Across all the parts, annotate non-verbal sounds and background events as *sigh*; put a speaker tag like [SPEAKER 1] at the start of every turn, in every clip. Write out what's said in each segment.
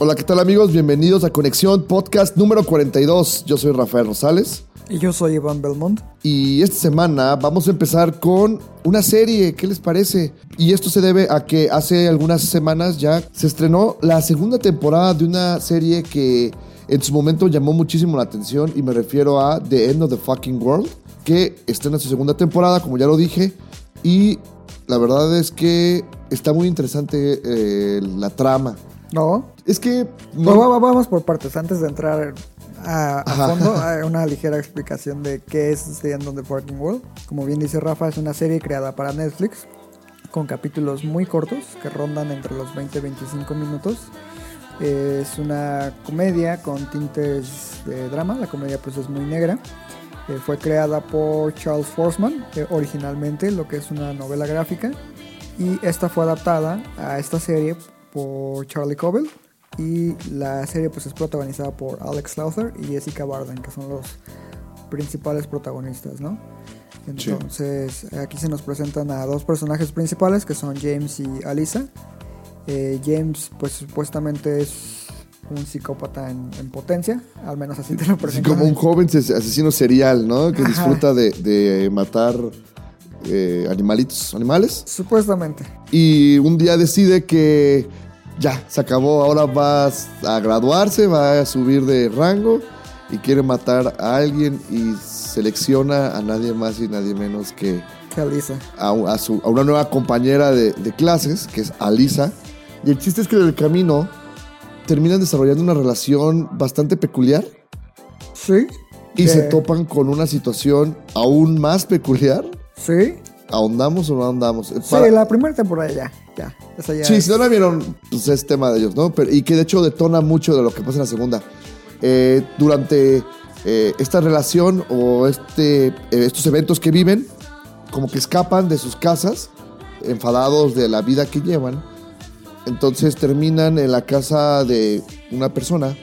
[SPEAKER 1] Hola, ¿qué tal amigos? Bienvenidos a Conexión Podcast número 42. Yo soy Rafael Rosales
[SPEAKER 2] Y yo soy Iván Belmont.
[SPEAKER 1] y esta semana vamos a empezar con una serie. ¿Qué les parece? Y esto se debe a que hace algunas semanas ya se estrenó la segunda temporada de una serie que en su momento llamó muchísimo la atención y me refiero a The End of the Fucking World, que estrena su segunda temporada, como ya lo dije, y la verdad es que está muy interesante eh, la trama.
[SPEAKER 2] No.
[SPEAKER 1] Es que
[SPEAKER 2] No,
[SPEAKER 1] no,
[SPEAKER 2] vamos por partes. Antes de entrar a, fondo, a una ligera explicación de qué es The End of the Fucking World. Como bien dice Rafa, es una serie creada para Netflix con capítulos muy cortos que rondan entre los 20 y 25 minutos. Es una comedia con tintes de drama. La comedia pues es muy negra. Eh, fue creada por Charles Forsman eh, originalmente, lo que es una novela gráfica. Y esta fue adaptada a esta serie por Charlie Cobble. Y la serie pues es protagonizada por Alex Lauther y Jessica Barden, que son los principales protagonistas, ¿no?
[SPEAKER 1] Sí.
[SPEAKER 2] Entonces aquí se nos presentan a dos personajes principales que son James y Alisa. Eh, James pues supuestamente es un psicópata en, en potencia, al menos así te lo presentan.
[SPEAKER 1] como un joven ses- asesino serial, ¿no? Que
[SPEAKER 2] Ajá.
[SPEAKER 1] disfruta de, de matar eh, animalitos, animales.
[SPEAKER 2] Supuestamente.
[SPEAKER 1] Y un día decide que ya, se acabó, ahora va a graduarse, va a subir de rango y quiere matar a alguien y selecciona a nadie más y nadie menos que
[SPEAKER 2] Que Alisa.
[SPEAKER 1] a, a su- a una nueva compañera de, de clases, que es Alisa. Y el chiste es que en el camino terminan desarrollando una relación bastante peculiar.
[SPEAKER 2] Sí.
[SPEAKER 1] Y
[SPEAKER 2] Que-
[SPEAKER 1] se topan con una situación aún más peculiar.
[SPEAKER 2] Sí.
[SPEAKER 1] ¿Ahondamos o no ahondamos?
[SPEAKER 2] Sí, la primera temporada ya. Ya. Esa ya
[SPEAKER 1] Sí,
[SPEAKER 2] es-
[SPEAKER 1] si no la vieron, pues es tema de ellos, ¿no? Pero, y que de hecho detona mucho de lo que pasa en la segunda. Eh, durante eh, esta relación o este, eh, estos eventos que viven, como que escapan de sus casas, enfadados de la vida que llevan. Entonces terminan en la casa de una persona,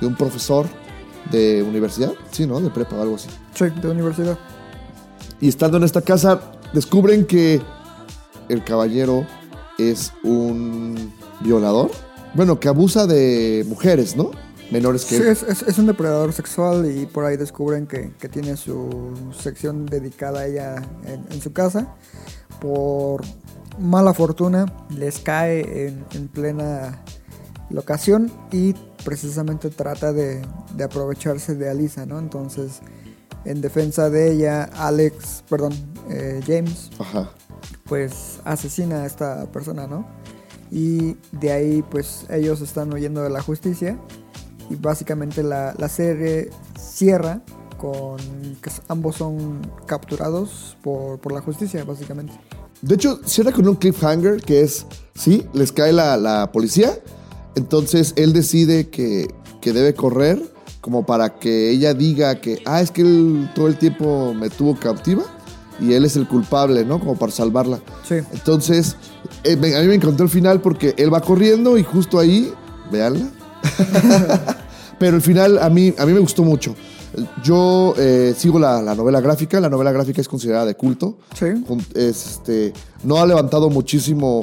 [SPEAKER 1] de un profesor de universidad, sí, ¿no? De prepa o algo así.
[SPEAKER 2] Sí, de universidad.
[SPEAKER 1] Y estando en esta casa, descubren que el caballero es un violador. Bueno, que abusa de mujeres, ¿no? Menores que
[SPEAKER 2] Sí, es, es- es un depredador sexual y por ahí descubren que, que tiene su sección dedicada a ella en, en su casa. Por mala fortuna les cae en, en plena locación y precisamente trata de, de aprovecharse de Alisa, ¿no? Entonces, en defensa de ella, Alex, perdón, eh, James,
[SPEAKER 1] Ajá.
[SPEAKER 2] pues asesina a esta persona, ¿no? Y de ahí pues ellos están huyendo de la justicia y básicamente la, la serie cierra con que ambos son capturados por, por la justicia, básicamente.
[SPEAKER 1] De hecho, cierra con un cliffhanger que es, sí, les cae la, la policía. Entonces él decide que, que debe correr como para que ella diga que, ah, es que él todo el tiempo me tuvo cautiva y él es el culpable, ¿no? Como para salvarla.
[SPEAKER 2] Sí.
[SPEAKER 1] Entonces, eh, me- a mí me encantó el final porque él va corriendo y justo ahí, véanla. *laughs* Pero el final a mí, a mí me gustó mucho. Yo eh, sigo la, la novela gráfica, la novela gráfica es considerada de culto.
[SPEAKER 2] Sí.
[SPEAKER 1] Este, no ha levantado muchísimo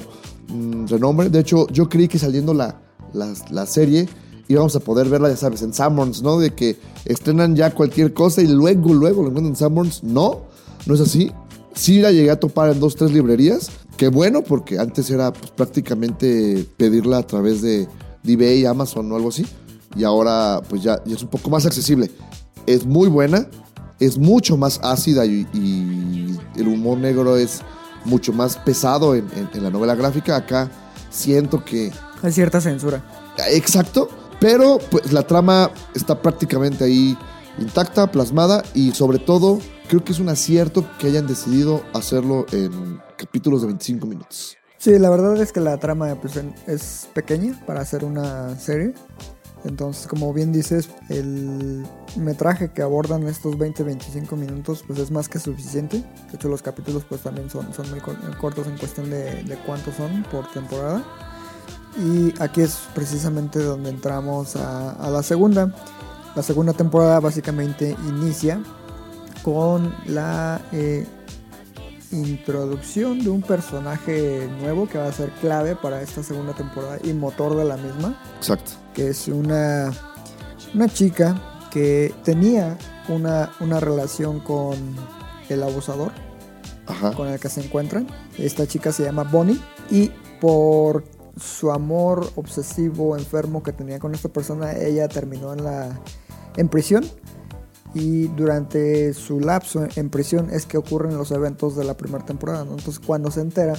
[SPEAKER 1] mm, renombre. De hecho, yo creí que saliendo la, la, la serie íbamos a poder verla, ya sabes, en Sanborns, ¿no? De que estrenan ya cualquier cosa y luego, luego lo encuentran en Sanborns. No, no es así. Sí la llegué a topar en dos, tres librerías. Qué bueno, porque antes era pues, prácticamente pedirla a través de, de eBay, Amazon o algo así. Y ahora pues ya, ya es un poco más accesible. Es muy buena, es mucho más ácida y, y el humor negro es mucho más pesado en, en- en la novela gráfica. Acá siento que...
[SPEAKER 2] Hay cierta censura.
[SPEAKER 1] Exacto, pero pues la trama está prácticamente ahí intacta, plasmada y sobre todo creo que es un acierto que hayan decidido hacerlo en capítulos de 25 minutos.
[SPEAKER 2] Sí, la verdad es que la trama pues, es pequeña para hacer una serie. Entonces, como bien dices, el metraje que abordan estos 20-25 minutos pues es más que suficiente. De hecho, los capítulos pues también son, son muy cor- cortos en cuestión de, de cuántos son por temporada. Y aquí es precisamente donde entramos a, a la segunda. La segunda temporada básicamente inicia con la eh, introducción de un personaje nuevo que va a ser clave para esta segunda temporada y motor de la misma,
[SPEAKER 1] Exacto.
[SPEAKER 2] que es una, una chica que tenía una, una relación con el abusador
[SPEAKER 1] Ajá.
[SPEAKER 2] con el que se encuentran. Esta chica se llama Bonnie y por su amor obsesivo, enfermo que tenía con esta persona, ella terminó en la en prisión y durante su lapso en prisión es que ocurren los eventos de la primera temporada. Entonces cuando se entera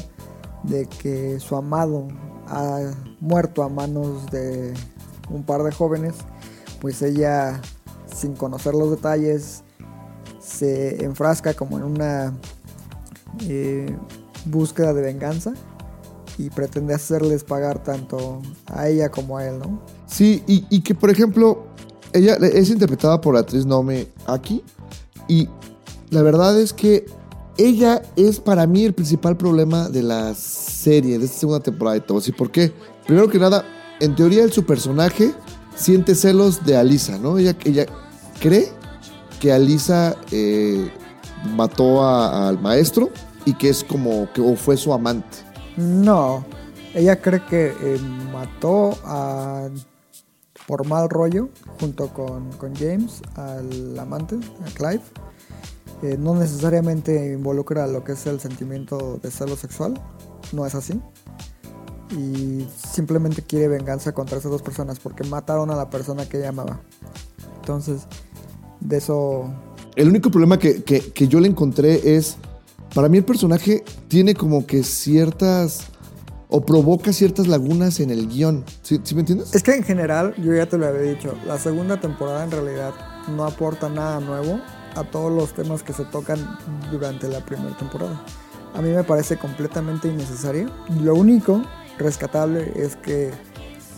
[SPEAKER 2] de que su amado ha muerto a manos de un par de jóvenes, pues ella, sin conocer los detalles, se enfrasca como en una eh, búsqueda de venganza y pretende hacerles pagar tanto a ella como a él, ¿no?
[SPEAKER 1] Sí, y, que por ejemplo, ella es interpretada por la actriz Naomi Aki. Y la verdad es que ella es para mí el principal problema de la serie, de esta segunda temporada de todo. ¿Y por qué? Primero que nada, en teoría, su personaje siente celos de Alisa, ¿no? Ella, cree que Alisa eh, mató al maestro y que es como que o fue su amante.
[SPEAKER 2] No, ella cree que eh, mató a por mal rollo junto con, con James al amante, a Clive. Eh, no necesariamente involucra lo que es el sentimiento de celo sexual, no es así. Y simplemente quiere venganza contra esas dos personas porque mataron a la persona que ella amaba. Entonces, de eso
[SPEAKER 1] El único problema que, que- que yo le encontré es, para mí el personaje tiene como que ciertas, o provoca ciertas lagunas en el guion. ¿Sí, me entiendes?
[SPEAKER 2] Es que en general, yo ya te lo había dicho, la segunda temporada en realidad no aporta nada nuevo a todos los temas que se tocan durante la primera temporada. A mí me parece completamente innecesaria. Lo único rescatable es que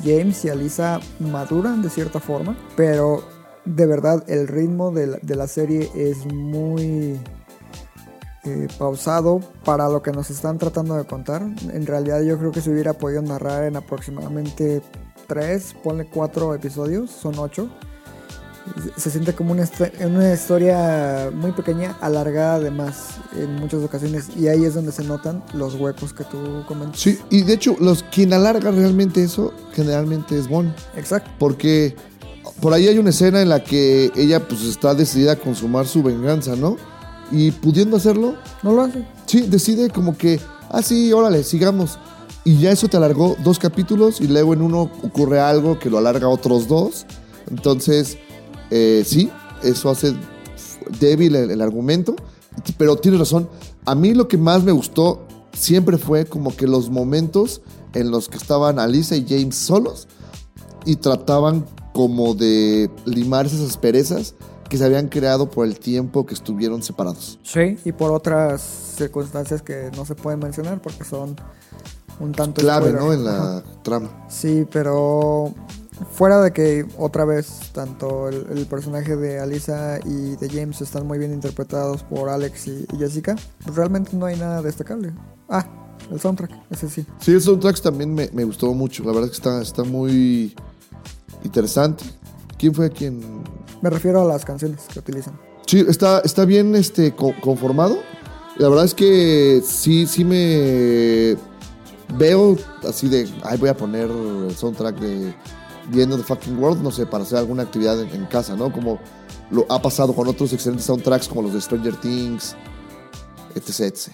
[SPEAKER 2] James y Alisa maduran de cierta forma, pero de verdad el ritmo de la serie es muy eh, pausado para lo que nos están tratando de contar. En realidad yo creo que se hubiera podido narrar en aproximadamente 3, ponle 4 episodios, son 8. Se siente como una, una historia muy pequeña, alargada además en muchas ocasiones, y ahí es donde se notan los huecos que tú comentas.
[SPEAKER 1] Sí, y de hecho, los, quien alarga realmente eso, generalmente es Bon.
[SPEAKER 2] Exacto.
[SPEAKER 1] Porque por ahí hay una escena en la que ella pues está decidida a consumar su venganza, ¿no? Y pudiendo hacerlo,
[SPEAKER 2] No lo hace.
[SPEAKER 1] Sí, decide como que, ah, sí, órale, sigamos. Y ya eso te alargó dos capítulos y luego en uno ocurre algo que lo alarga otros dos. Entonces, eh, sí, eso hace débil el, el argumento. Pero tienes razón, a mí lo que más me gustó siempre fue como que los momentos en los que estaban Alisa y James solos y trataban como de limar esas asperezas que se habían creado por el tiempo que estuvieron separados.
[SPEAKER 2] Sí. Y por otras circunstancias que no se pueden mencionar porque son un tanto
[SPEAKER 1] clave,
[SPEAKER 2] spoiler.
[SPEAKER 1] ¿no? En
[SPEAKER 2] Ajá.
[SPEAKER 1] la trama.
[SPEAKER 2] Sí, pero fuera de que otra vez tanto el, el personaje de Alisa y de James están muy bien interpretados por Alex y, y Jessica, pues realmente no hay nada destacable. Ah, el soundtrack, ese sí.
[SPEAKER 1] Sí, el soundtrack también me, me gustó mucho. La verdad es que está, está muy interesante. ¿Quién fue quien...?
[SPEAKER 2] Me refiero a las canciones que utilizan.
[SPEAKER 1] Sí, está, está bien este, co- conformado. La verdad es que sí, sí me veo así de, ay, voy a poner el soundtrack de The End of the Fucking World, no sé, para hacer alguna actividad en, en casa, ¿no? Como lo ha pasado con otros excelentes soundtracks como los de Stranger Things, etc. etc.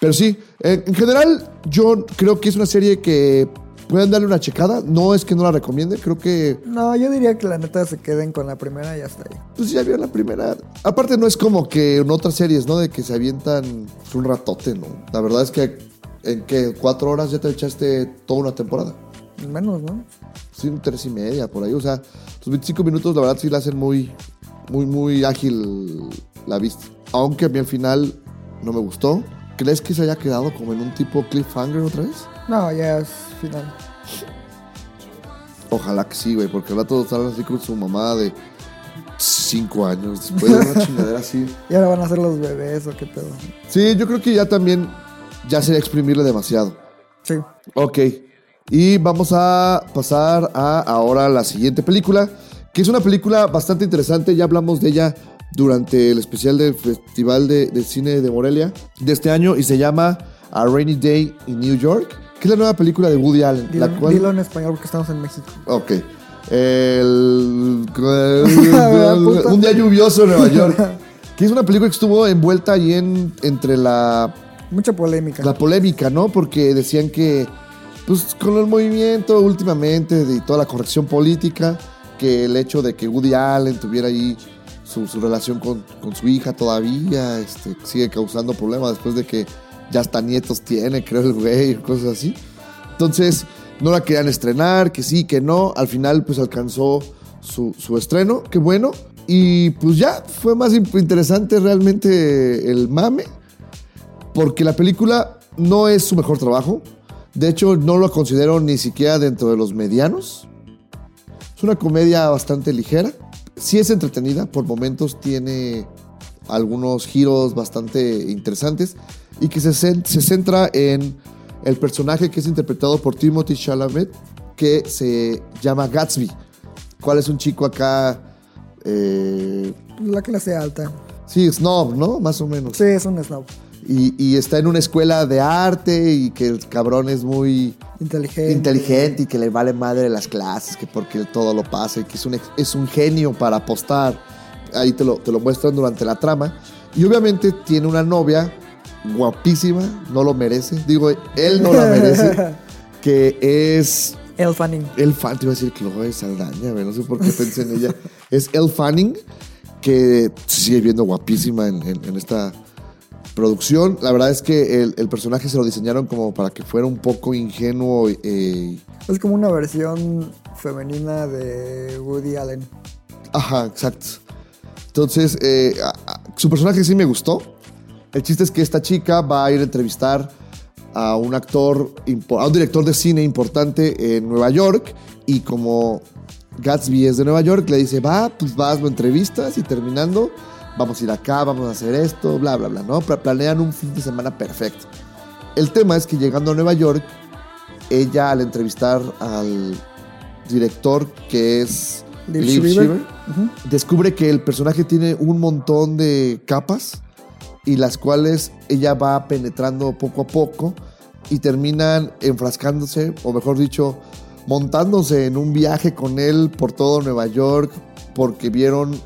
[SPEAKER 1] Pero sí, en, en general yo creo que es una serie que pueden darle una checada. No es que no la recomiende, creo que
[SPEAKER 2] No, yo diría que la neta se queden con la primera y ya está ahí.
[SPEAKER 1] pues ya vio la primera. Aparte no es como que en otras series, ¿no? De que se avientan un ratote, ¿no? La verdad es que en que cuatro horas ya te echaste toda una temporada.
[SPEAKER 2] Menos, ¿no?
[SPEAKER 1] Sí, tres y media por ahí. O sea, los 25 minutos la verdad sí la hacen muy, muy, muy ágil la vista. Aunque a mí al final no me gustó. ¿crees que se haya quedado como en un tipo cliffhanger otra vez?
[SPEAKER 2] No, ya es final.
[SPEAKER 1] Ojalá que sí, güey, porque ahora todos están así con su mamá de 5 años, después de una chingadera así. *laughs*
[SPEAKER 2] Y ahora van a ser los bebés o qué pedo.
[SPEAKER 1] Sí, yo creo que ya también, ya sería exprimirle demasiado.
[SPEAKER 2] Sí.
[SPEAKER 1] Ok. Y vamos a pasar a ahora la siguiente película, que es una película bastante interesante. Ya hablamos de ella durante el especial del Festival de, de Cine de Morelia de este año y se llama A Rainy Day in New York, que es la nueva película de Woody Allen.
[SPEAKER 2] Dilo,
[SPEAKER 1] la cual...
[SPEAKER 2] dilo en español porque estamos en México.
[SPEAKER 1] Ok. El- *laughs* un día lluvioso en Nueva York. *laughs* Que es una película que estuvo envuelta ahí en, entre la
[SPEAKER 2] Mucha polémica.
[SPEAKER 1] la polémica, ¿no? Porque decían que, pues con el movimiento últimamente de toda la corrección política, que el hecho de que Woody Allen tuviera ahí su, su relación con, con su hija todavía, este, sigue causando problemas después de que ya hasta nietos tiene, creo el güey, cosas así. Entonces, no la querían estrenar, que sí, que no. Al final, pues alcanzó su, su estreno, qué bueno. Y pues ya fue más interesante realmente el mame porque la película no es su mejor trabajo. De hecho, no lo considero ni siquiera dentro de los medianos. Es una comedia bastante ligera. Sí es entretenida, por momentos tiene algunos giros bastante interesantes y que se, se centra en el personaje que es interpretado por Timothy Chalamet, que se llama Gatsby, cual es un chico acá, eh,
[SPEAKER 2] La clase alta.
[SPEAKER 1] sí, snob, ¿no? Más o menos.
[SPEAKER 2] Sí, es un snob.
[SPEAKER 1] Y, y está en una escuela de arte y que el cabrón es muy
[SPEAKER 2] Inteligente.
[SPEAKER 1] inteligente y que le vale madre las clases, que porque todo lo pasa y que es un, es un genio para apostar. Ahí te lo, te lo muestran durante la trama. Y obviamente tiene una novia guapísima, no lo merece. Digo, él no la merece, *laughs* que es
[SPEAKER 2] El Fanning.
[SPEAKER 1] El Fanning, te iba a decir es Saldaña, no sé por qué pensé en ella. *laughs* Es El Fanning, que se sigue viendo guapísima en, en- en esta producción. La verdad es que el, el personaje se lo diseñaron como para que fuera un poco ingenuo. eh,
[SPEAKER 2] Es como una versión femenina de Woody Allen.
[SPEAKER 1] ajá, exacto. Entonces, eh, a- a- su personaje sí me gustó. El chiste es que esta chica va a ir a entrevistar a un actor, a un director de cine importante en Nueva York y como Gatsby es de Nueva York, le dice, va, pues vas, lo entrevistas y terminando, vamos a ir acá, vamos a hacer esto, bla, bla, bla, ¿no? Pla- Planean un fin de semana perfecto. El tema es que llegando a Nueva York, ella al entrevistar al director que es
[SPEAKER 2] Liv. Schreiber,
[SPEAKER 1] descubre que el personaje tiene un montón de capas y las cuales ella va penetrando poco a poco y terminan enfrascándose, o mejor dicho, montándose en un viaje con él por todo Nueva York porque vieron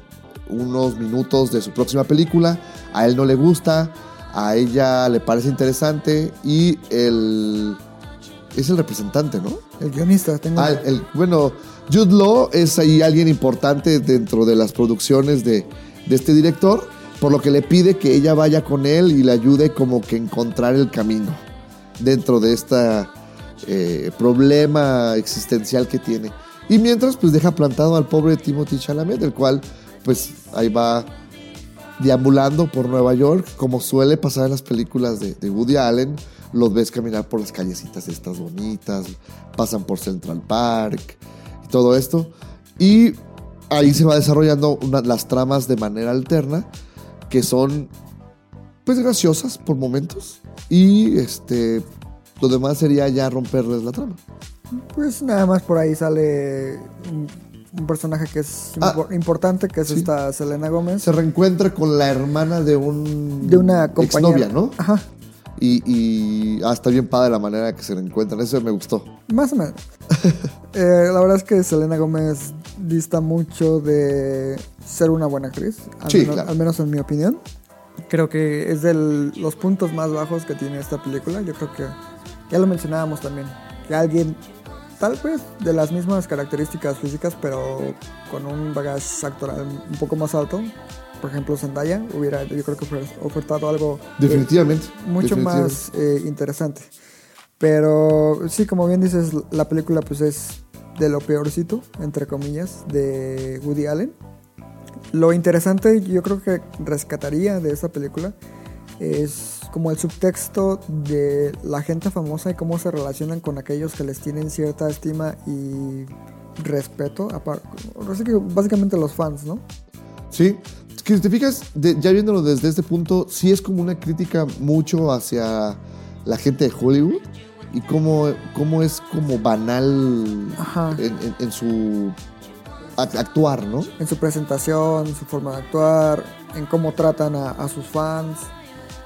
[SPEAKER 1] unos minutos de su próxima película, a él no le gusta, a ella le parece interesante y el es el representante, ¿no?
[SPEAKER 2] El guionista. Tengo
[SPEAKER 1] Ah, el- bueno, Jude Law es ahí alguien importante dentro de las producciones de, de este director, por lo que le pide que ella vaya con él y le ayude como que encontrar el camino dentro de este problema existencial que tiene. Y mientras, pues deja plantado al pobre Timothy Chalamet, el cual, pues ahí va deambulando por Nueva York, como suele pasar en las películas de, de Woody Allen. Los ves caminar por las callecitas estas bonitas, pasan por Central Park y todo esto. Y ahí se va desarrollando las tramas de manera alterna, que son pues graciosas por momentos. Y este lo demás sería ya romperles la trama.
[SPEAKER 2] Pues nada más por ahí sale un, un personaje que es
[SPEAKER 1] Ah.
[SPEAKER 2] impor- importante, que es
[SPEAKER 1] Sí.
[SPEAKER 2] esta Selena Gómez.
[SPEAKER 1] Se reencuentra con la hermana de un
[SPEAKER 2] De una
[SPEAKER 1] exnovia, ¿no?
[SPEAKER 2] Ajá.
[SPEAKER 1] Y, y ah, está bien padre la manera que se reencuentran. Eso me gustó.
[SPEAKER 2] Más o menos. *laughs* Eh, la verdad es que Selena Gómez dista mucho de ser una buena actriz. Al,
[SPEAKER 1] Sí,
[SPEAKER 2] menos,
[SPEAKER 1] claro.
[SPEAKER 2] al menos en mi opinión. Creo que es de los puntos más bajos que tiene esta película. Yo creo que ya lo mencionábamos también. Que alguien, tal vez de las mismas características físicas, pero con un bagaje actoral un poco más alto. Por ejemplo, Zendaya hubiera, yo creo que ofertado algo eh,
[SPEAKER 1] Definitivamente.
[SPEAKER 2] mucho
[SPEAKER 1] definitivamente.
[SPEAKER 2] más eh, interesante. Pero sí, como bien dices, la película pues es de lo peorcito, entre comillas, de Woody Allen. Lo interesante, yo creo que rescataría de esta película es como el subtexto de la gente famosa y cómo se relacionan con aquellos que les tienen cierta estima y respeto. Así básicamente los fans, ¿no?
[SPEAKER 1] Sí, si te fijas, ya viéndolo desde este punto, sí es como una crítica mucho hacia la gente de Hollywood y cómo, cómo es como banal en, en- en su act- actuar, ¿no?
[SPEAKER 2] En su presentación, su forma de actuar, en cómo tratan a, a sus fans,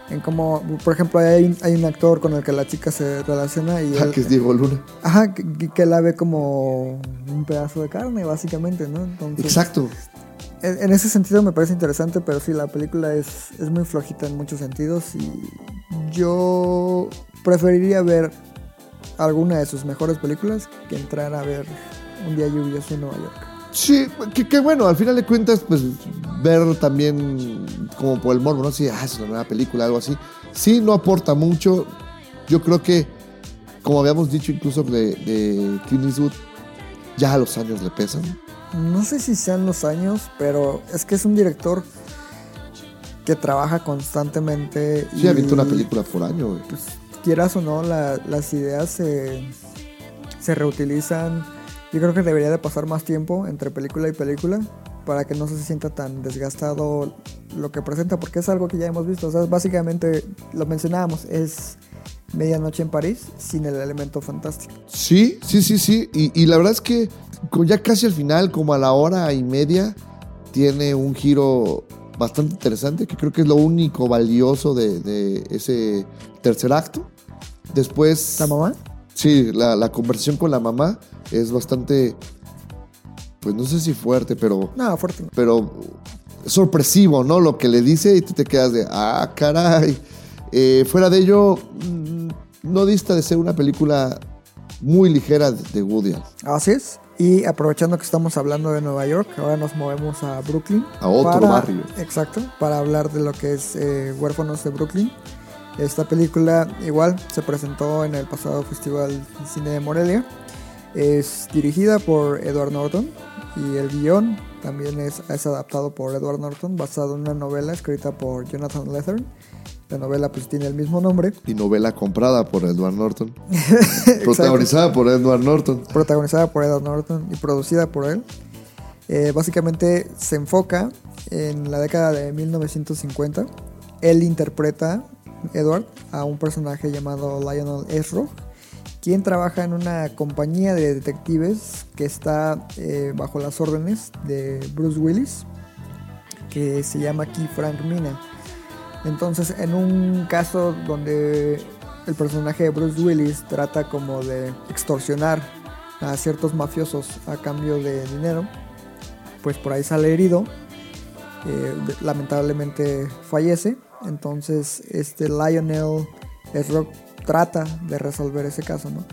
[SPEAKER 2] en cómo, por ejemplo, hay, un- hay un actor con el que la chica se relaciona y
[SPEAKER 1] Ah,
[SPEAKER 2] él-
[SPEAKER 1] que es Diego Luna.
[SPEAKER 2] Ajá, que, que- que la ve como un pedazo de carne, básicamente, ¿no? Entonces,
[SPEAKER 1] Exacto.
[SPEAKER 2] En, en ese sentido me parece interesante, pero sí, la película es, es muy flojita en muchos sentidos y yo preferiría ver alguna de sus mejores películas que entrar a ver Un día lluvioso en Nueva York.
[SPEAKER 1] Sí, que, que bueno, al final de cuentas, pues ver también como por el morbo, ¿no? Si ah, es una nueva película, algo así. Sí, no aporta mucho. Yo creo que, como habíamos dicho incluso de, de Clint Eastwood, ya los años le pesan.
[SPEAKER 2] No sé si sean los años, pero es que es un director que trabaja constantemente.
[SPEAKER 1] Sí, aventó una película por año, güey.
[SPEAKER 2] pues, quieras o no, la- las ideas se, se reutilizan. Yo creo que debería de pasar más tiempo entre película y película para que no se sienta tan desgastado lo que presenta, porque es algo que ya hemos visto. O sea, básicamente, lo mencionábamos, es Medianoche en París sin el elemento fantástico.
[SPEAKER 1] Sí, sí, sí, sí. Y, la verdad es que ya casi al final, como a la hora y media, tiene un giro bastante interesante, que creo que es lo único valioso de ese tercer acto. Después...
[SPEAKER 2] ¿La mamá?
[SPEAKER 1] Sí, la, la conversación con la mamá es bastante, pues no sé si fuerte, pero,
[SPEAKER 2] No, fuerte. no.
[SPEAKER 1] pero sorpresivo, ¿no? Lo que le dice y tú te quedas de, ah, caray. Eh, fuera de ello, mm, no dista de ser una película muy ligera de, de Woody Allen.
[SPEAKER 2] Así es. Y aprovechando que estamos hablando de Nueva York, ahora nos movemos a Brooklyn.
[SPEAKER 1] A otro barrio.
[SPEAKER 2] Exacto, para hablar de lo que es eh, Huérfanos de Brooklyn. Esta película igual se presentó en el pasado Festival de Cine de Morelia. Es dirigida por Edward Norton y el guion también es, es adaptado por Edward Norton basado en una novela escrita por Jonathan Lether. La novela pues tiene el mismo nombre.
[SPEAKER 1] Y novela comprada por Edward Norton. *laughs* protagonizada por Edward Norton.
[SPEAKER 2] protagonizada por Edward Norton y producida por él. Eh, básicamente se enfoca en la década de 1950. Él interpreta, Edward, a un personaje llamado Lionel Esro, quien trabaja en una compañía de detectives que está eh, bajo las órdenes de Bruce Willis, que se llama aquí Frank Mina. Entonces, en un caso donde el personaje de Bruce Willis trata como de extorsionar a ciertos mafiosos a cambio de dinero, pues por ahí sale herido, eh, lamentablemente fallece, entonces este Lionel Esrock trata de resolver ese caso, ¿no?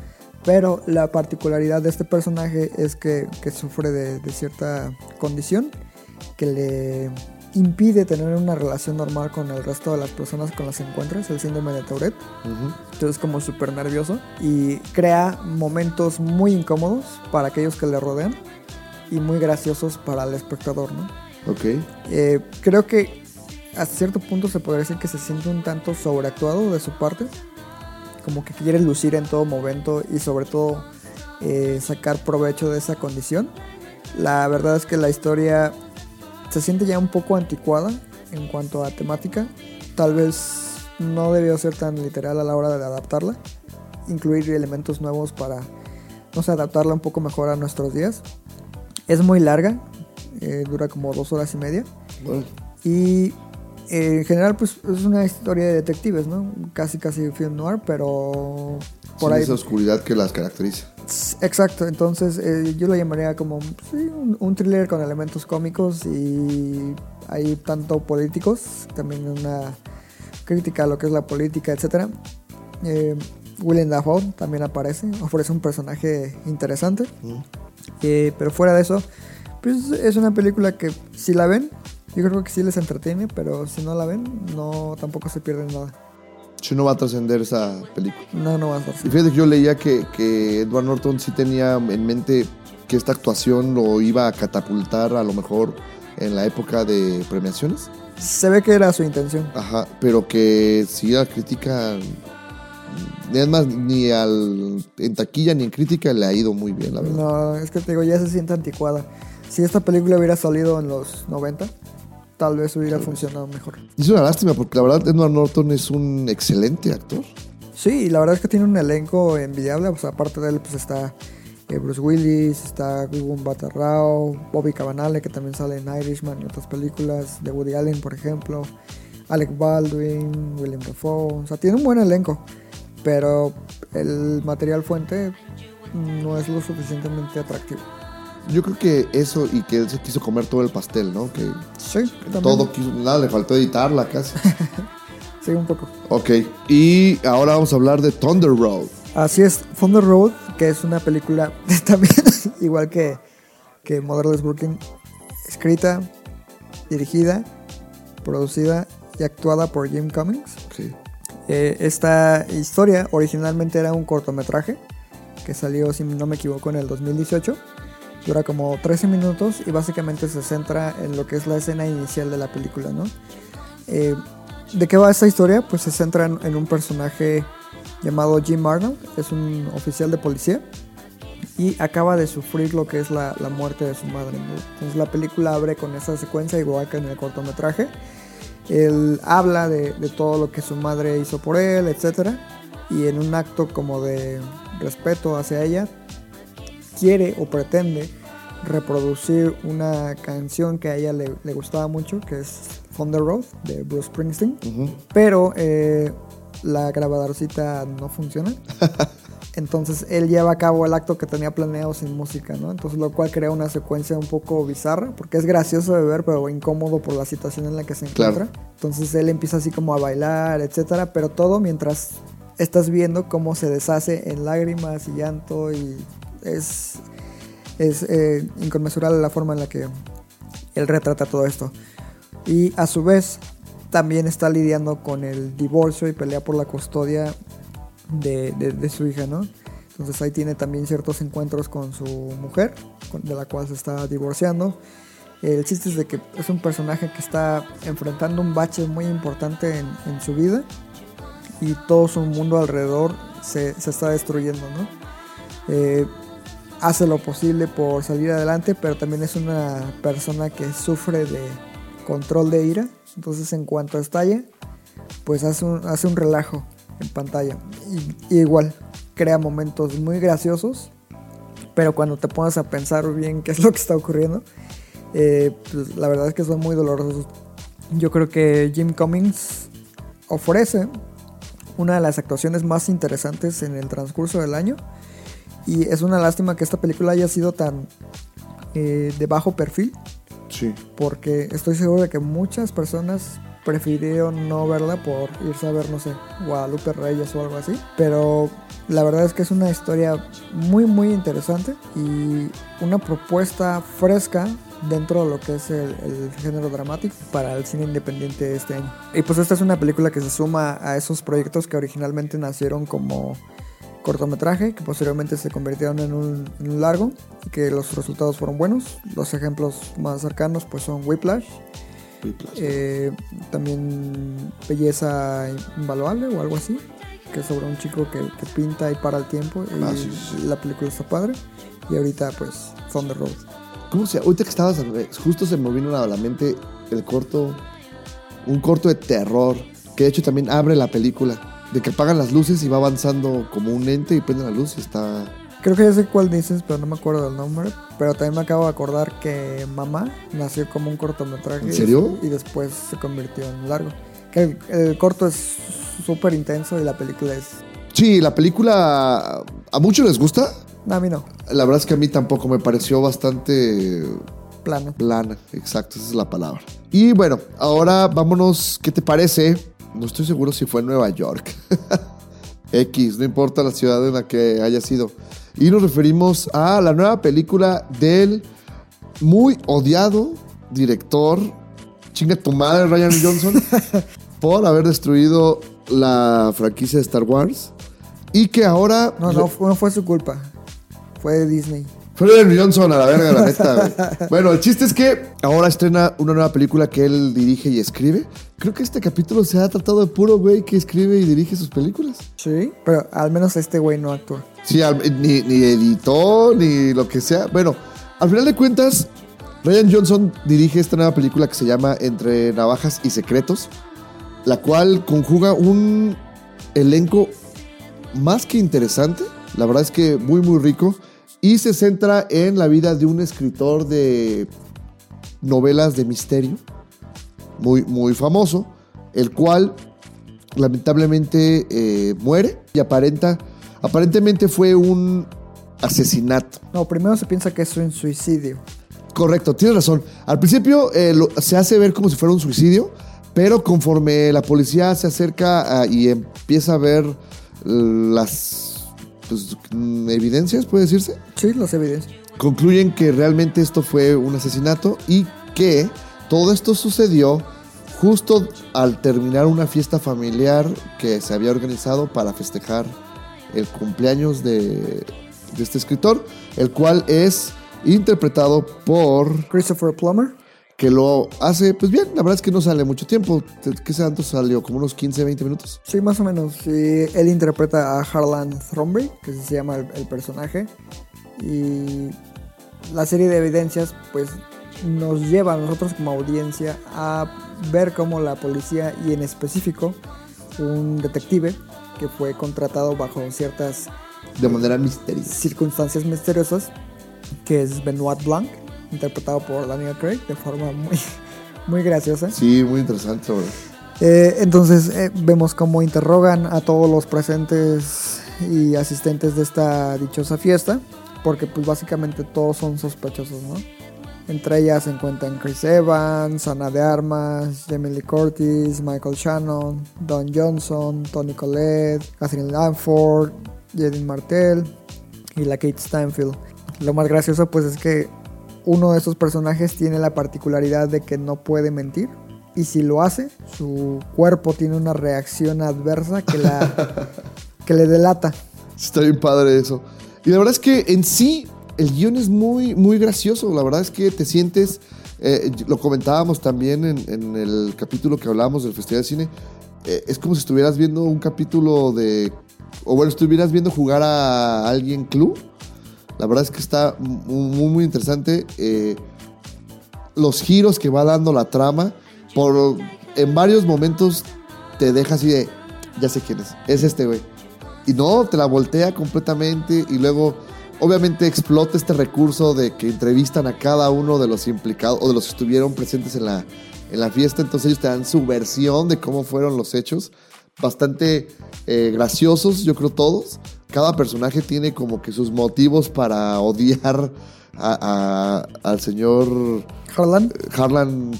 [SPEAKER 2] Pero la particularidad de este personaje es que, que sufre de, de cierta condición que le impide tener una relación normal con el resto de las personas con las que encuentras, el síndrome de Tourette. Entonces como súper nervioso y crea momentos muy incómodos para aquellos que le rodean y muy graciosos para el espectador, ¿no?
[SPEAKER 1] Ok.
[SPEAKER 2] Eh, creo que hasta cierto punto se podría decir que se siente un tanto sobreactuado de su parte, como que quiere lucir en todo momento y sobre todo eh, sacar provecho de esa condición. La verdad es que la historia se siente ya un poco anticuada en cuanto a temática. Tal vez no debió ser tan literal a la hora de adaptarla, incluir elementos nuevos para, no sé, adaptarla un poco mejor a nuestros días. Es muy larga, eh, dura como dos horas y media.
[SPEAKER 1] Bueno,
[SPEAKER 2] Y en general, pues es una historia de detectives, ¿no? Casi, casi film noir, pero por
[SPEAKER 1] sin
[SPEAKER 2] ahí.
[SPEAKER 1] esa oscuridad que las caracteriza.
[SPEAKER 2] Exacto, entonces eh, yo lo llamaría como sí, un, un thriller con elementos cómicos y hay tanto políticos, también una crítica a lo que es la política, etc. Willem Dafoe también aparece, ofrece un personaje interesante, Eh, pero fuera de eso, pues es una película que si la ven, yo creo que sí les entretiene, pero si no la ven, no tampoco se pierden nada.
[SPEAKER 1] Si no va a trascender esa película.
[SPEAKER 2] No, no va a estar
[SPEAKER 1] Y fíjate que yo leía que, que Edward Norton sí tenía en mente que esta actuación lo iba a catapultar a lo mejor en la época de premiaciones.
[SPEAKER 2] Se ve que era su intención.
[SPEAKER 1] Ajá, pero que sí la crítica. Es más, ni al, en taquilla ni en crítica le ha ido muy bien, la verdad.
[SPEAKER 2] No, es que te digo, ya se siente anticuada. Si esta película hubiera salido en los 90, tal vez hubiera funcionado mejor.
[SPEAKER 1] Es una lástima porque la verdad Edward Norton es un excelente actor.
[SPEAKER 2] Sí, la verdad es que tiene un elenco envidiable. Pues aparte de él, pues está eh, Bruce Willis, está Gugun Batarrao, Bobby Cavanale, que también sale en Irishman y otras películas, de Woody Allen, por ejemplo, Alec Baldwin, William Dafoe. O sea, tiene un buen elenco, pero el material fuente no es lo suficientemente atractivo.
[SPEAKER 1] Yo creo que eso y que él se quiso comer todo el pastel, ¿no? Que
[SPEAKER 2] Sí,
[SPEAKER 1] todo quiso, nada, le faltó editarla casi. *laughs*
[SPEAKER 2] Sí, un poco.
[SPEAKER 1] ok, y ahora vamos a hablar de Thunder Road.
[SPEAKER 2] Así es, Thunder Road, que es una película *laughs* también, igual que, que Motherless Brooklyn, escrita, dirigida, producida y actuada por Jim Cummings.
[SPEAKER 1] Sí.
[SPEAKER 2] Eh, esta historia originalmente era un cortometraje que salió, si no me equivoco, en el 2018. Dura como 13 minutos y básicamente se centra en lo que es la escena inicial de la película, ¿no? Eh, ¿De qué va esta historia? Pues se centra en, un personaje llamado Jim Arnold, es un oficial de policía y acaba de sufrir lo que es la, muerte de su madre. Entonces la película abre con esa secuencia igual que en el cortometraje. Él habla de, de todo lo que su madre hizo por él, etc. Y en un acto como de respeto hacia ella, quiere o pretende reproducir una canción que a ella le, le gustaba mucho, que es Thunder Road de Bruce Springsteen. Pero eh, la grabadorcita no funciona. *laughs* Entonces él lleva a cabo el acto que tenía planeado sin música, ¿no? Entonces lo cual crea una secuencia un poco bizarra, porque es gracioso de ver, pero incómodo por la situación en la que se
[SPEAKER 1] Claro.
[SPEAKER 2] encuentra. Entonces él empieza así como a bailar, etcétera, pero todo mientras estás viendo cómo se deshace en lágrimas y llanto y es, es eh, inconmensurable la forma en la que él retrata todo esto. Y a su vez también está lidiando con el divorcio y pelea por la custodia de, de- su hija, ¿no? Entonces ahí tiene también ciertos encuentros con su mujer, con- de la cual se está divorciando. El chiste es de que es un personaje que está enfrentando un bache muy importante en, en su vida y todo su mundo alrededor se, se está destruyendo, ¿no? Eh, hace lo posible por salir adelante, pero también es una persona que sufre de control de ira. Entonces en cuanto estalla, pues hace un, hace un relajo en pantalla. Y, igual, crea momentos muy graciosos, pero cuando te pones a pensar bien qué es lo que está ocurriendo, eh, pues la verdad es que son muy dolorosos. Yo creo que Jim Cummings ofrece una de las actuaciones más interesantes en el transcurso del año. Y es una lástima que esta película haya sido tan eh, de bajo perfil,
[SPEAKER 1] Sí.
[SPEAKER 2] porque estoy seguro de que muchas personas prefirieron no verla por irse a ver, no sé, Guadalupe Reyes o algo así. Pero la verdad es que es una historia muy, muy interesante y una propuesta fresca dentro de lo que es el, el género dramático para el cine independiente de este año. Y pues esta es una película que se suma a esos proyectos que originalmente nacieron como cortometraje que posteriormente se convirtieron en un, en un largo y que los resultados fueron buenos. Los ejemplos más cercanos pues son Whiplash, eh, también Belleza Invaluable o algo así, que es sobre un chico que, que pinta y para el tiempo y
[SPEAKER 1] Ah, sí, sí, sí.
[SPEAKER 2] la película está padre. Y ahorita pues Thunder Road.
[SPEAKER 1] ¿Cómo se Ahorita que estabas, justo se me vino a la mente el corto, un corto de terror, que de hecho también abre la película, de que apagan las luces y va avanzando como un ente y prende la luz y está...
[SPEAKER 2] Creo que ya sé cuál dices, pero no me acuerdo del nombre. Pero también me acabo de acordar que Mamá nació como un cortometraje.
[SPEAKER 1] ¿En serio?
[SPEAKER 2] Y después se convirtió en largo. Que el, el corto es súper intenso y la película es...
[SPEAKER 1] Sí, la película a muchos les gusta.
[SPEAKER 2] No, a mí no,
[SPEAKER 1] La verdad es que a mí tampoco me pareció bastante
[SPEAKER 2] plano.
[SPEAKER 1] plana. Exacto, esa es la palabra. Y bueno, ahora vámonos, ¿qué te parece? No estoy seguro si fue en Nueva York. *laughs* X, no importa la ciudad en la que haya sido. Y nos referimos a la nueva película del muy odiado director, chinga tu madre, Ryan Johnson, *laughs* por haber destruido la franquicia de Star Wars. Y que ahora...
[SPEAKER 2] No, no, no fue su culpa. Fue de Disney.
[SPEAKER 1] Ryan Johnson a la verga, la neta, güey. *laughs* Bueno, el chiste es que ahora estrena una nueva película que él dirige y escribe. Creo que este capítulo se ha tratado de puro güey que escribe y dirige sus películas.
[SPEAKER 2] Sí, pero al menos este güey no actúa.
[SPEAKER 1] Sí, al- ni, ni editó, ni lo que sea. Bueno, al final de cuentas, Ryan Johnson dirige esta nueva película que se llama Entre Navajas y Secretos, la cual conjuga un elenco más que interesante, la verdad es que muy muy rico, y se centra en la vida de un escritor de novelas de misterio, muy, muy famoso, el cual lamentablemente eh, muere y aparenta, aparentemente fue un asesinato.
[SPEAKER 2] No, primero se piensa que es un suicidio.
[SPEAKER 1] Correcto, tienes razón. Al principio eh, lo- se hace ver como si fuera un suicidio, pero conforme la policía se acerca ah, y empieza a ver las pues, evidencias, puede decirse,
[SPEAKER 2] Sí, las evidencias.
[SPEAKER 1] concluyen que realmente esto fue un asesinato y que todo esto sucedió justo al terminar una fiesta familiar que se había organizado para festejar el cumpleaños de, de este escritor, el cual es interpretado por
[SPEAKER 2] Christopher Plummer.
[SPEAKER 1] Que lo hace, pues bien, la verdad es que no sale mucho tiempo, ¿qué tanto salió? Como unos 15, 20 minutos.
[SPEAKER 2] Sí, más o menos. Sí, él interpreta a Harlan Thrombey, que se llama el, el personaje. Y la serie de evidencias, pues, nos lleva a nosotros como audiencia a ver cómo la policía, y en específico un detective, que fue contratado bajo ciertas
[SPEAKER 1] De manera misteriosa.
[SPEAKER 2] circunstancias misteriosas, que es Benoit Blanc, interpretado por Daniel Craig de forma muy, *laughs* muy graciosa.
[SPEAKER 1] Sí, muy interesante.
[SPEAKER 2] Eh, entonces eh, vemos cómo interrogan a todos los presentes y asistentes de esta dichosa fiesta, porque pues básicamente todos son sospechosos, ¿no? Entre ellas se encuentran Chris Evans, Ana de Armas, Jamie Lee Curtis, Michael Shannon, Don Johnson, Tony Collette, Catherine Lanford, Jaden Martell y la Kate Stanfield. Lo más gracioso pues es que uno de estos personajes tiene la particularidad de que no puede mentir y si lo hace, su cuerpo tiene una reacción adversa que, la, *laughs* que le delata.
[SPEAKER 1] Está bien padre eso. Y la verdad es que en sí el guion es muy, muy gracioso. La verdad es que te sientes, eh, lo comentábamos también en, en el capítulo que hablábamos del Festival de Cine, eh, es como si estuvieras viendo un capítulo de, o bueno, estuvieras viendo jugar a alguien club. La verdad es que está muy, muy, interesante. eh, los giros que va dando la trama, por, en varios momentos te deja así de, ya sé quién es, es este güey. Y no, te la voltea completamente y luego obviamente explota este recurso de que entrevistan a cada uno de los implicados o de los que estuvieron presentes en la, en la fiesta, entonces ellos te dan su versión de cómo fueron los hechos, bastante eh, graciosos, yo creo todos. Cada personaje tiene como que sus motivos para odiar a- a- al señor
[SPEAKER 2] Harlan,
[SPEAKER 1] Harlan.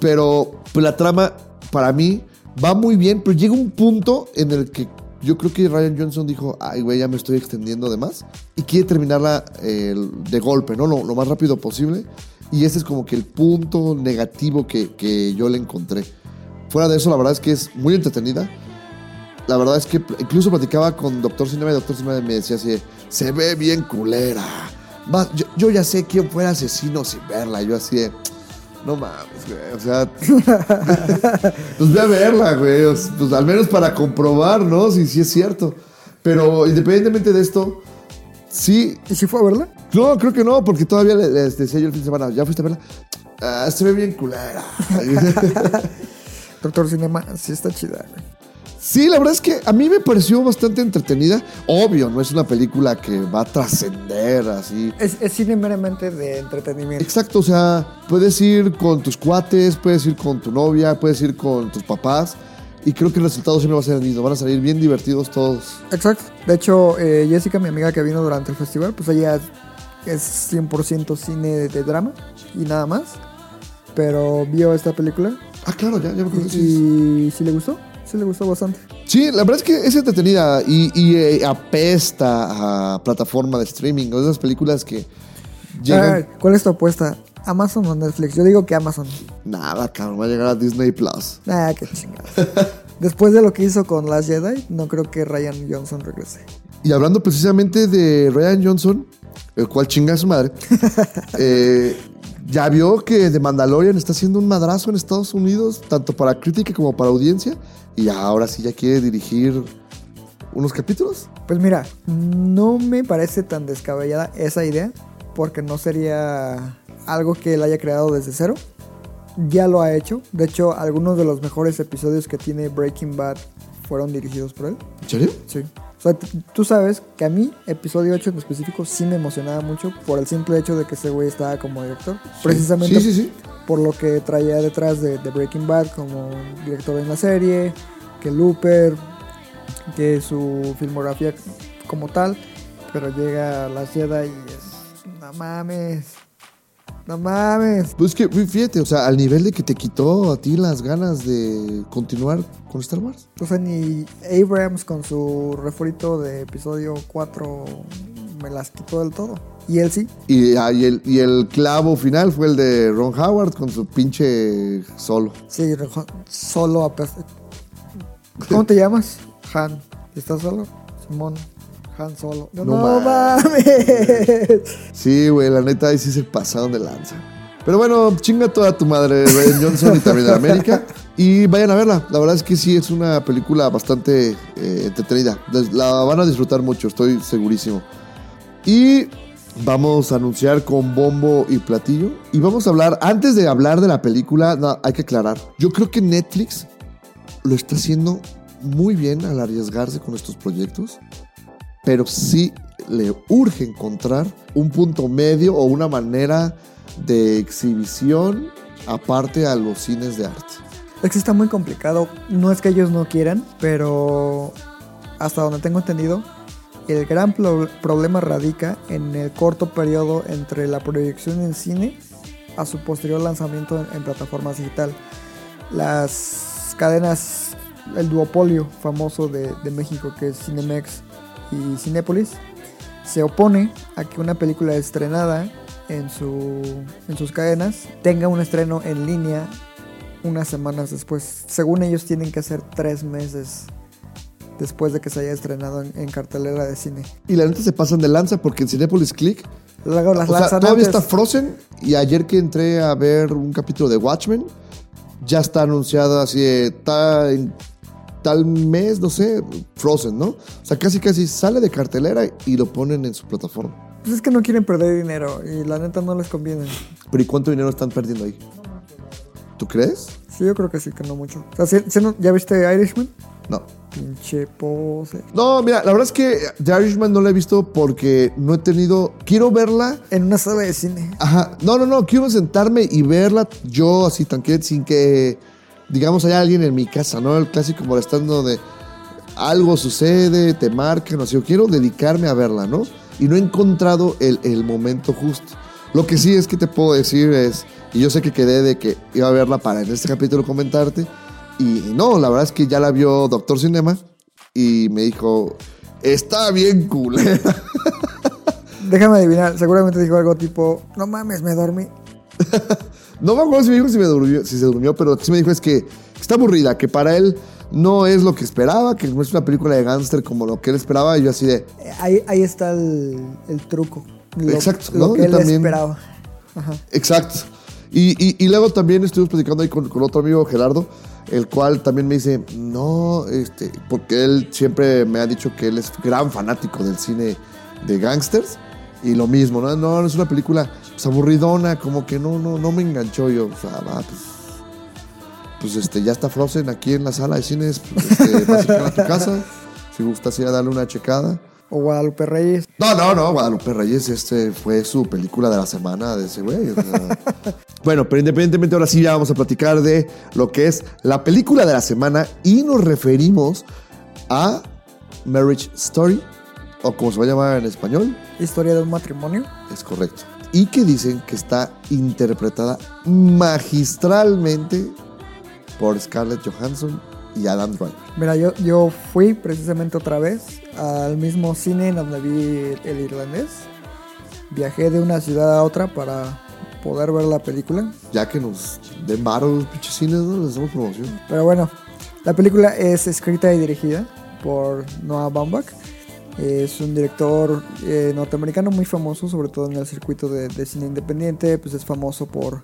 [SPEAKER 1] Pero pues, la trama, para mí, va muy bien, pero llega un punto en el que yo creo que Ryan Johnson dijo, ay, güey, ya me estoy extendiendo de más. Y quiere terminarla eh, de golpe, ¿no? Lo, lo más rápido posible. Y ese es como que el punto negativo que, que yo le encontré. Fuera de eso, la verdad es que es muy entretenida. La verdad es que incluso platicaba con Doctor Cinema y Doctor Cinema me decía así, se ve bien culera. Yo, yo ya sé quién fue el asesino sin verla. Yo así de, no mames, güey. O sea, *laughs* pues ve a verla, güey. Pues al menos para comprobar, ¿no? Si sí es cierto. Pero independientemente de esto, sí.
[SPEAKER 2] ¿y si fue a verla?
[SPEAKER 1] No, creo que no, porque todavía le- les decía yo el fin de semana, ¿ya fuiste a verla? Ah, se ve bien culera. *laughs* *laughs*
[SPEAKER 2] Doctor Cinema, sí está chida, güey.
[SPEAKER 1] Sí, la verdad es que a mí me pareció bastante entretenida. Obvio, no es una película que va a trascender así.
[SPEAKER 2] Es, es cine meramente de entretenimiento.
[SPEAKER 1] Exacto, o sea, puedes ir con tus cuates, puedes ir con tu novia, puedes ir con tus papás. Y creo que el resultado siempre va a ser el mismo. Van a salir bien divertidos todos.
[SPEAKER 2] Exacto. De hecho, eh, Jessica, mi amiga que vino durante el festival, pues ella es 100% cine de, de drama y nada más. Pero vio esta película
[SPEAKER 1] Ah, claro, ya, ya me acuerdo. Sí,
[SPEAKER 2] y sí le gustó. Sí le gustó bastante.
[SPEAKER 1] Sí, la verdad es que es entretenida y, y, eh, apesta a plataforma de streaming. O esas películas que llegan.
[SPEAKER 2] Ah, ¿Cuál es tu apuesta? ¿Amazon o Netflix? Yo digo que Amazon.
[SPEAKER 1] Nada, cabrón, va a llegar a Disney Plus.
[SPEAKER 2] Ah, qué chingada. *laughs* Después de lo que hizo con Last Jedi, no creo que Ryan Johnson regrese.
[SPEAKER 1] Y hablando precisamente de Ryan Johnson, el cual chinga a su madre, *laughs* eh, ya vio que The Mandalorian está haciendo un madrazo en Estados Unidos, tanto para crítica como para audiencia, y ahora sí ya quiere dirigir unos capítulos.
[SPEAKER 2] Pues mira, no me parece tan descabellada esa idea, porque no sería algo que él haya creado desde cero. Ya lo ha hecho. De hecho, algunos de los mejores episodios que tiene Breaking Bad fueron dirigidos por él.
[SPEAKER 1] ¿En serio?
[SPEAKER 2] Sí. O sea, tú sabes que a mí, episodio 8 en específico, sí me emocionaba mucho por el simple hecho de que ese güey estaba como director. Precisamente
[SPEAKER 1] Sí, sí, sí.
[SPEAKER 2] por lo que traía detrás de, de Breaking Bad como director en la serie, que Looper, que su filmografía como tal, pero llega a la Jedi y es... No mames. No mames.
[SPEAKER 1] Pues que, fíjate, o sea, al nivel de que te quitó a ti las ganas de continuar con Star Wars.
[SPEAKER 2] O sea, ni Abrams con su refrito de episodio 4 me las quitó del todo. Y él sí.
[SPEAKER 1] Y, ah, y el, y el clavo final fue el de Ron Howard con su pinche solo.
[SPEAKER 2] Sí, solo a pesar. ¿Cómo te llamas? Han. ¿Estás solo? Simón. Han solo. No,
[SPEAKER 1] No
[SPEAKER 2] no
[SPEAKER 1] mames. Sí, güey, la neta ahí sí se pasaron de lanza. Pero bueno, chinga toda tu madre, Ryan Johnson y también de América. Y vayan a verla. La verdad es que sí, es una película bastante eh, entretenida. La van a disfrutar mucho, estoy segurísimo. Y vamos a anunciar con bombo y platillo. Y vamos a hablar, antes de hablar de la película, no, hay que aclarar. Yo creo que Netflix lo está haciendo muy bien al arriesgarse con estos proyectos pero sí le urge encontrar un punto medio o una manera de exhibición aparte a los cines de arte.
[SPEAKER 2] Es que está muy complicado. No es que ellos no quieran, pero hasta donde tengo entendido, el gran pro- problema radica en el corto periodo entre la proyección en cine a su posterior lanzamiento en, en plataformas digital. Las cadenas, el duopolio famoso de, de México que es Cinemex y Cinépolis, se opone a que una película estrenada en, su, en sus cadenas tenga un estreno en línea unas semanas después. Según ellos tienen que hacer tres meses después de que se haya estrenado en, en cartelera de cine.
[SPEAKER 1] Y la neta se pasan de lanza porque en Cinepolis Click,
[SPEAKER 2] Luego las
[SPEAKER 1] o sea,
[SPEAKER 2] lanzan
[SPEAKER 1] todavía está Frozen y ayer que entré a ver un capítulo de Watchmen, ya está anunciado así en tal mes, no sé, Frozen, ¿no? O sea, casi casi sale de cartelera y lo ponen en su plataforma.
[SPEAKER 2] Pues es que no quieren perder dinero y la neta no les conviene.
[SPEAKER 1] Pero ¿y cuánto dinero están perdiendo ahí? ¿Tú crees?
[SPEAKER 2] Sí, yo creo que sí, que no mucho. O sea, ¿sí- sí no- ¿ya viste Irishman?
[SPEAKER 1] No.
[SPEAKER 2] Pinche pose.
[SPEAKER 1] No, mira, la verdad es que The Irishman no la he visto porque no he tenido. Quiero verla.
[SPEAKER 2] En una sala de cine.
[SPEAKER 1] Ajá. No, no, no. Quiero sentarme y verla yo así tranquilo, sin que, digamos, haya alguien en mi casa, ¿no? El clásico molestando de algo sucede, te marcan, o sea, yo quiero dedicarme a verla, ¿no? Y no he encontrado el, el momento justo. Lo que sí es que te puedo decir es, y yo sé que quedé de que iba a verla para en este capítulo comentarte, y no, la verdad es que ya la vio Doctor Cinema y me dijo, está bien culera.
[SPEAKER 2] Déjame adivinar, seguramente dijo algo tipo, no mames, me dormí. *laughs*
[SPEAKER 1] No me acuerdo si me dijo si, me durmió, si se durmió, pero sí me dijo es que está aburrida, que para él no es lo que esperaba, que no es una película de gángster como lo que él esperaba. Y yo así de,
[SPEAKER 2] Ahí, ahí está el, el truco. Lo,
[SPEAKER 1] Exacto,
[SPEAKER 2] Lo
[SPEAKER 1] ¿no?
[SPEAKER 2] que
[SPEAKER 1] Yo
[SPEAKER 2] él
[SPEAKER 1] también.
[SPEAKER 2] esperaba. Ajá.
[SPEAKER 1] exacto. Y, y- y luego también estuvimos platicando ahí con, con otro amigo, Gerardo, el cual también me dice, no, este, porque él siempre me ha dicho que él es gran fanático del cine de gángsters. Y lo mismo, ¿no? No, es una película pues, aburridona, como que no, no, no me enganchó yo. O sea, va, pues, pues este, ya está Frozen aquí en la sala de cines, pues, este, vas a a tu casa, si gustas ir a darle una checada.
[SPEAKER 2] O Guadalupe Reyes.
[SPEAKER 1] No, no, no, Guadalupe Reyes, este fue su película de la semana de ese güey. o sea. *laughs* bueno, pero independientemente, ahora sí ya vamos a platicar de lo que es la película de la semana y nos referimos a Marriage Story, o como se va a llamar en español,
[SPEAKER 2] Historia de un matrimonio.
[SPEAKER 1] es correcto. Y que dicen que está interpretada magistralmente por Scarlett Johansson y Adam Driver.
[SPEAKER 2] Mira, yo, yo fui precisamente otra vez al mismo cine en donde vi el irlandés. Viajé de una ciudad a otra para poder ver la película.
[SPEAKER 1] Ya que nos den varo los pinches cines, ¿no? Les damos promoción.
[SPEAKER 2] Pero bueno, la película es escrita y dirigida por Noah Baumbach Es un director eh, norteamericano muy famoso, sobre todo en el circuito de, cine independiente. Pues es famoso por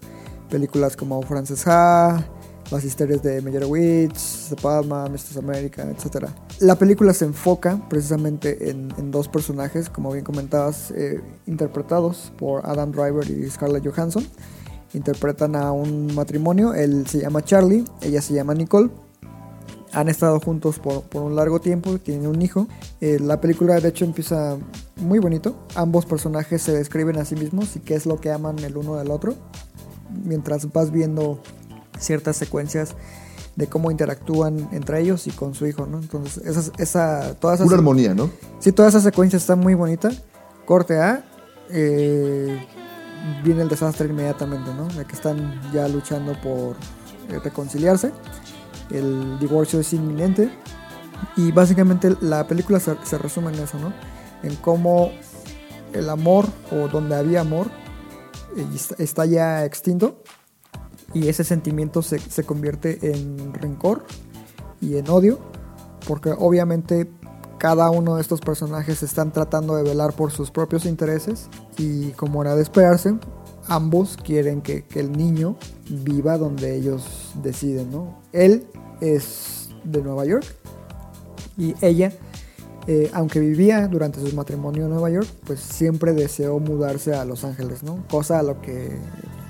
[SPEAKER 2] películas como Frances Ha, las historias de Meyerowitz, De Palma, Mrs. America, etc. La película se enfoca precisamente en, en dos personajes, como bien comentabas, eh, interpretados por Adam Driver y Scarlett Johansson. Interpretan a un matrimonio, él se llama Charlie, ella se llama Nicole. Han estado juntos por, por un largo tiempo, tienen un hijo. Eh, la película de hecho empieza muy bonito. Ambos personajes se describen a sí mismos y qué es lo que aman el uno del otro. Mientras vas viendo ciertas secuencias de cómo interactúan entre ellos y con su hijo, ¿no? Entonces, esa, esa, toda esa
[SPEAKER 1] Una armonía, ¿no?
[SPEAKER 2] Sí, toda esa secuencia está muy bonita. Corte A, eh, viene el desastre inmediatamente, ¿no? De que están ya luchando por eh, reconciliarse. El divorcio es inminente. Y básicamente la película se, resume en eso, ¿no? En cómo el amor, o donde había amor, eh, está ya extinto. Y ese sentimiento se, se convierte en rencor y en odio. Porque obviamente cada uno de estos personajes están tratando de velar por sus propios intereses. Y como era de esperarse, ambos quieren que, el niño viva donde ellos deciden, ¿no? Él es de Nueva York y ella, eh, aunque vivía durante su matrimonio en Nueva York, pues siempre deseó mudarse a Los Ángeles, ¿no? Cosa a lo que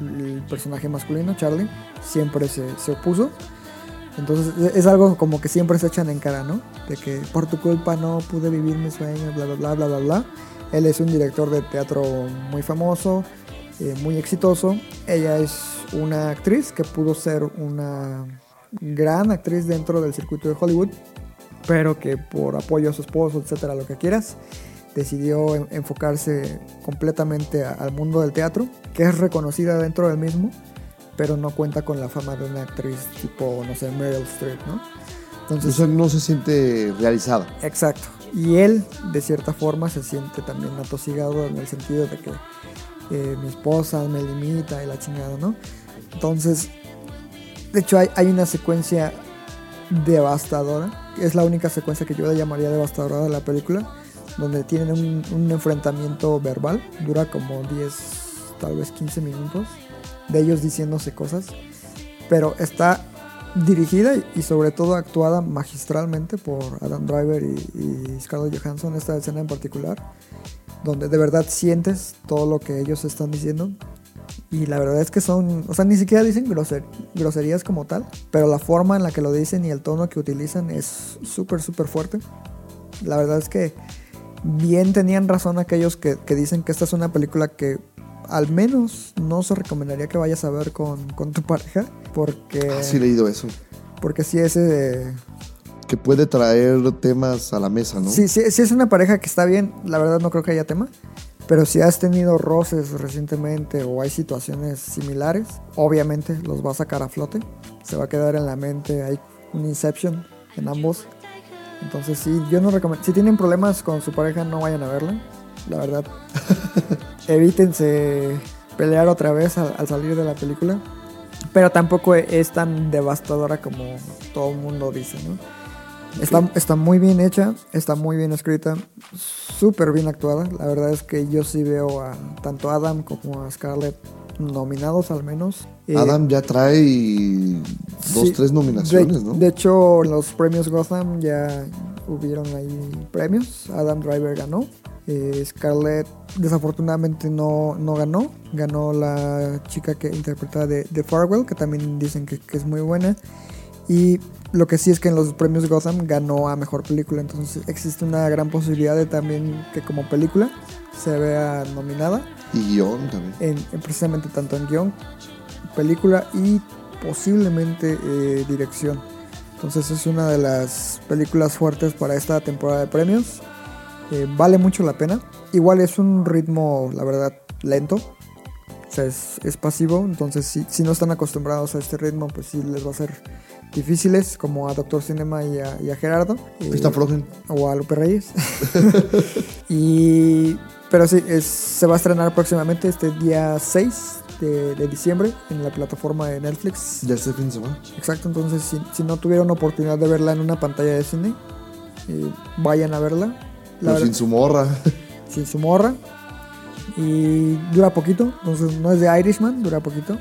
[SPEAKER 2] el personaje masculino, Charlie, siempre se, se opuso. Entonces e- es algo como que siempre se echan en cara, ¿no? De que por tu culpa no pude vivir mis sueños, bla, bla, bla, bla, bla, bla. Él es un director de teatro muy famoso, eh, muy exitoso. Ella es una actriz que pudo ser una gran actriz dentro del circuito de Hollywood, pero que por apoyo a su esposo, etcétera, lo que quieras, decidió en- enfocarse completamente al mundo del teatro, que es reconocida dentro del mismo, pero no cuenta con la fama de una actriz tipo, no sé, Meryl Streep, ¿no? Entonces,
[SPEAKER 1] Eso no se siente realizada.
[SPEAKER 2] Exacto. Y él, de cierta forma, se siente también atosigado en el sentido de que eh, mi esposa me limita y la chingada, ¿no? Entonces, de hecho, hay, una secuencia devastadora. Es la única secuencia que yo le llamaría devastadora de la película, donde tienen un, un enfrentamiento verbal. Dura como 10, tal vez 15 minutos, de ellos diciéndose cosas. Pero está dirigida y sobre todo actuada magistralmente por Adam Driver y, y Scarlett Johansson, esta escena en particular, donde de verdad sientes todo lo que ellos están diciendo. Y la verdad es que son, o sea, ni siquiera dicen groser- groserías como tal, pero la forma en la que lo dicen y el tono que utilizan es súper, súper fuerte. La verdad es que bien tenían razón aquellos que, que dicen que esta es una película que al menos no se recomendaría que vayas a ver con, con tu pareja, porque,
[SPEAKER 1] Ah, sí he leído eso.
[SPEAKER 2] porque sí ese...
[SPEAKER 1] Que puede traer temas a la mesa, ¿no?
[SPEAKER 2] Sí, sí, sí es una pareja que está bien, la verdad no creo que haya tema. Pero si has tenido roces recientemente o hay situaciones similares, obviamente los va a sacar a flote. Se va a quedar en la mente, hay un Inception en ambos. Entonces sí, yo no recomiendo... Si tienen problemas con su pareja, no vayan a verla. La verdad, *laughs* evítense pelear otra vez al, al salir de la película. Pero tampoco es tan devastadora como todo el mundo dice, ¿no? Está, está muy bien hecha, está muy bien escrita, súper bien actuada. La verdad es que yo sí veo a tanto a Adam como a Scarlett nominados al menos. Eh,
[SPEAKER 1] Adam ya trae dos,
[SPEAKER 2] sí,
[SPEAKER 1] tres nominaciones,
[SPEAKER 2] de,
[SPEAKER 1] ¿no?
[SPEAKER 2] De hecho, los premios Gotham ya hubieron ahí premios. Adam Driver ganó. Eh, Scarlett desafortunadamente no, no ganó. Ganó la chica que interpreta de, de Farwell, que también dicen que, que es muy buena. Y lo que sí es que en los premios Gotham ganó a mejor película. Entonces existe una gran posibilidad de también que como película se vea nominada.
[SPEAKER 1] Y guion también.
[SPEAKER 2] En, en precisamente tanto en guion, película y posiblemente eh, dirección. Entonces es una de las películas fuertes para esta temporada de premios. Eh, vale mucho la pena. Igual es un ritmo, la verdad, lento. O sea, es, es pasivo. Entonces, si, si no están acostumbrados a este ritmo, pues sí les va a ser difíciles, como a Doctor Cinema y a, y a Gerardo. Eh,
[SPEAKER 1] Está flojen.
[SPEAKER 2] o a Lupe Reyes. *laughs* *laughs* y, pero sí, es- se va a estrenar próximamente este día 6 de, de diciembre en la plataforma de Netflix.
[SPEAKER 1] Ya este fin de semana.
[SPEAKER 2] Exacto, entonces si, si no tuvieron oportunidad de verla en una pantalla de cine, eh, vayan a verla.
[SPEAKER 1] Pero sin su morra. *laughs*
[SPEAKER 2] sin su morra. Y dura poquito, entonces no es de Irishman, dura poquito.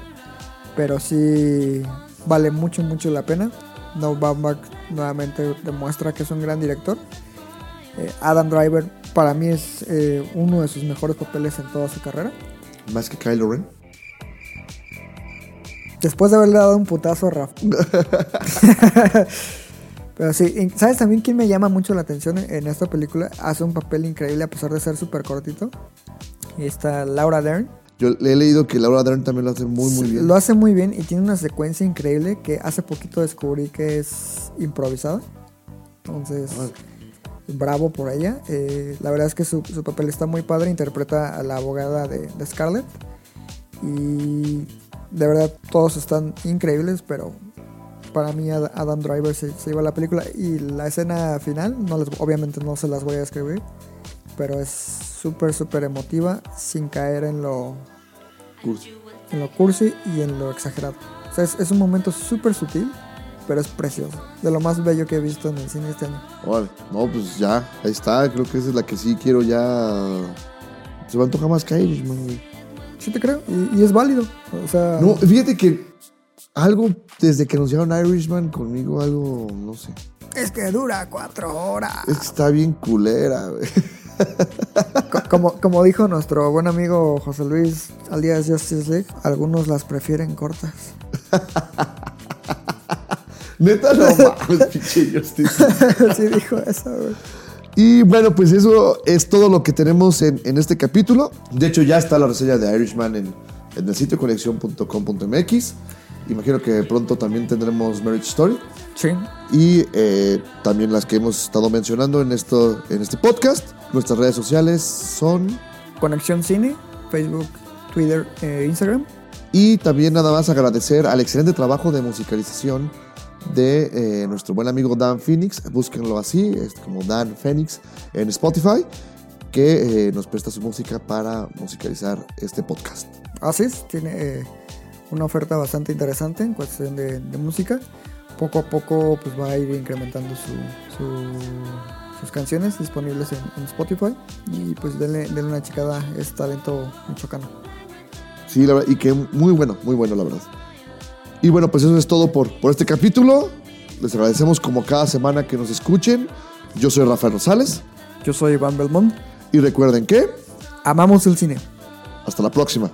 [SPEAKER 2] Pero sí vale mucho, mucho la pena. No Baumbach nuevamente demuestra que es un gran director. Eh, Adam Driver para mí es eh, uno de sus mejores papeles en toda su carrera.
[SPEAKER 1] Más que Kylo Ren.
[SPEAKER 2] Después de haberle dado un putazo a Rafa. *laughs* Pero sí, ¿sabes también quién me llama mucho la atención en esta película? Hace un papel increíble a pesar de ser súper cortito. Y está Laura Dern.
[SPEAKER 1] Yo le he leído que Laura Dern también lo hace muy, muy bien.
[SPEAKER 2] Lo hace muy bien y tiene una secuencia increíble que hace poquito descubrí que es improvisada. Entonces, bravo por ella. Eh, la verdad es que su, su papel está muy padre. Interpreta a la abogada de, de Scarlett. Y de verdad todos están increíbles, pero para mí Ad- Adam Driver se, se lleva la película. Y la escena final, no les, obviamente no se las voy a describir, pero es súper, súper emotiva sin caer en lo
[SPEAKER 1] Cursi.
[SPEAKER 2] en lo cursi y en lo exagerado. O sea, es, es un momento súper sutil, pero es precioso. De lo más bello que he visto en el cine este año.
[SPEAKER 1] Órale. No, pues ya, ahí está. Creo que esa es la que sí quiero ya. Se me antoja más que Irishman, güey.
[SPEAKER 2] Sí te creo, y, y es válido. O sea,
[SPEAKER 1] No, fíjate que algo desde que anunciaron Irishman conmigo, algo, no sé.
[SPEAKER 2] es que dura cuatro horas.
[SPEAKER 1] Es que está bien culera, güey.
[SPEAKER 2] Co- *laughs* Como, como dijo nuestro buen amigo José Luis al día de Justice League, algunos las prefieren cortas. *laughs*
[SPEAKER 1] Neta, no mames, pinche Justice. *laughs*
[SPEAKER 2] sí dijo eso, güey.
[SPEAKER 1] Y bueno, pues eso es todo lo que tenemos en, en este capítulo. De hecho, ya está la reseña de Irishman en, en el sitio conexión.com.mx. Imagino que pronto también tendremos Marriage Story.
[SPEAKER 2] Sí.
[SPEAKER 1] Y eh, también las que hemos estado mencionando en, esto, en este podcast. Nuestras redes sociales son...
[SPEAKER 2] Conexión Cine, Facebook, Twitter e Instagram.
[SPEAKER 1] Y también nada más agradecer al excelente trabajo de musicalización de eh, nuestro buen amigo Dan Phoenix. Búsquenlo así, es como Dan Phoenix en Spotify, que eh, nos presta su música para musicalizar este podcast.
[SPEAKER 2] Así es, tiene eh, una oferta bastante interesante en cuestión de, de música. Poco a poco pues va a ir incrementando su, su- sus canciones disponibles en, en Spotify. Y pues denle, denle una checada, es talento michoacano.
[SPEAKER 1] Sí, la verdad, y que muy bueno, muy bueno, la verdad. Y bueno, pues eso es todo por, por este capítulo. Les agradecemos como cada semana que nos escuchen. Yo soy Rafael Rosales
[SPEAKER 2] Yo soy Iván Belmont.
[SPEAKER 1] y recuerden que
[SPEAKER 2] Amamos el cine.
[SPEAKER 1] hasta la próxima.